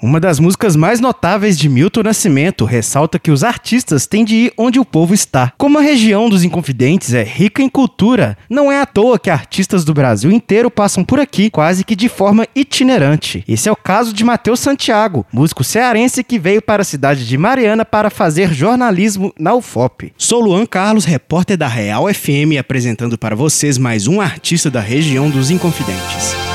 Uma das músicas mais notáveis de Milton Nascimento ressalta que os artistas têm de ir onde o povo está. Como a região dos Inconfidentes é rica em cultura, não é à toa que artistas do Brasil inteiro passam por aqui, quase que de forma itinerante. Esse é o caso de Matheus Santiago, músico cearense que veio para a cidade de Mariana para fazer jornalismo na UFOP. Sou Luan Carlos, repórter da Real FM, apresentando para vocês mais um artista da região dos Inconfidentes.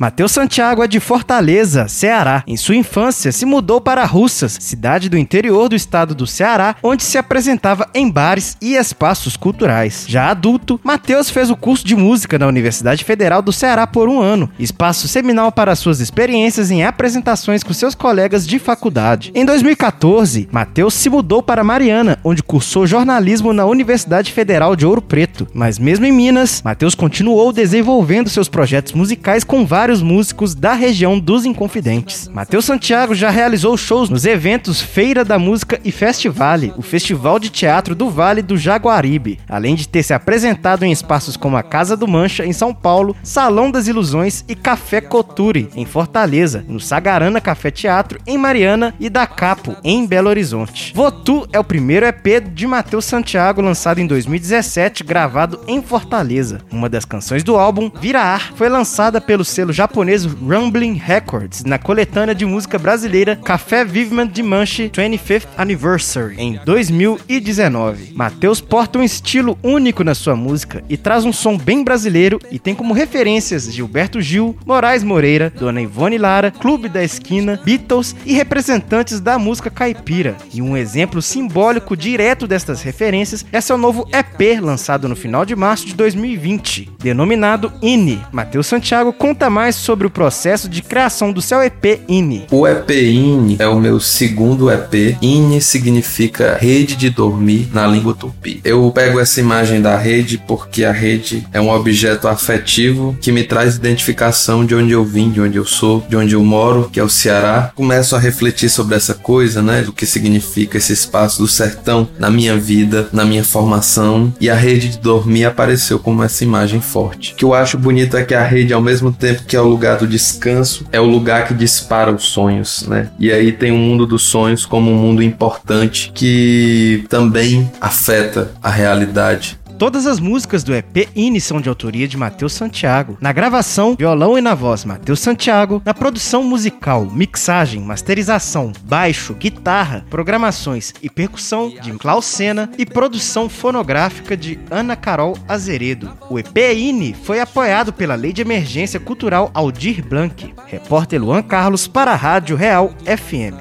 Matheus Santiago é de Fortaleza, Ceará. Em sua infância, se mudou para Russas, cidade do interior do estado do Ceará, onde se apresentava em bares e espaços culturais. Já adulto, Matheus fez o curso de música na Universidade Federal do Ceará por um ano, espaço seminal para suas experiências em apresentações com seus colegas de faculdade. Em 2014, Matheus se mudou para Mariana, onde cursou jornalismo na Universidade Federal de Ouro Preto. Mas mesmo em Minas, Matheus continuou desenvolvendo seus projetos musicais com vários vários músicos da região dos Inconfidentes. Matheus Santiago já realizou shows nos eventos Feira da Música e Festivale, o Festival de Teatro do Vale do Jaguaribe, além de ter se apresentado em espaços como a Casa do Mancha, em São Paulo, Salão das Ilusões e Café Coturi, em Fortaleza, no Sagarana Café Teatro, em Mariana e da Capo, em Belo Horizonte. Votu é o primeiro EP de Matheus Santiago, lançado em 2017, gravado em Fortaleza. Uma das canções do álbum, Vira Ar, foi lançada pelo selo japonês Rumbling Records na coletânea de música brasileira Café Vivement de Manche 25th Anniversary em 2019. Matheus porta um estilo único na sua música e traz um som bem brasileiro e tem como referências Gilberto Gil, Moraes Moreira, Dona Ivone Lara, Clube da Esquina, Beatles e representantes da música caipira. E um exemplo simbólico direto destas referências é seu novo EP lançado no final de março de 2020, denominado INI. Matheus Santiago conta mais mais sobre o processo de criação do seu EP INI. O EP INI é o meu segundo EP. INI significa rede de dormir na língua tupi. Eu pego essa imagem da rede porque a rede é um objeto afetivo que me traz identificação de onde eu vim, de onde eu sou, de onde eu moro, que é o Ceará. Começo a refletir sobre essa coisa, né, do que significa esse espaço do sertão na minha vida, na minha formação, e a rede de dormir apareceu como essa imagem forte. O que eu acho bonito é que a rede ao mesmo tempo que é o lugar do descanso, é o lugar que dispara os sonhos, né? E aí tem o mundo dos sonhos como um mundo importante que também afeta a realidade Todas as músicas do EP INI são de autoria de Matheus Santiago. Na gravação, violão e na voz, Matheus Santiago. Na produção musical, mixagem, masterização, baixo, guitarra, programações e percussão de Klaus Sena e produção fonográfica de Ana Carol Azeredo. O EP INI foi apoiado pela Lei de Emergência Cultural Aldir Blanc. Repórter Luan Carlos para a Rádio Real FM.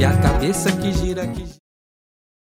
E a cabeça que gira que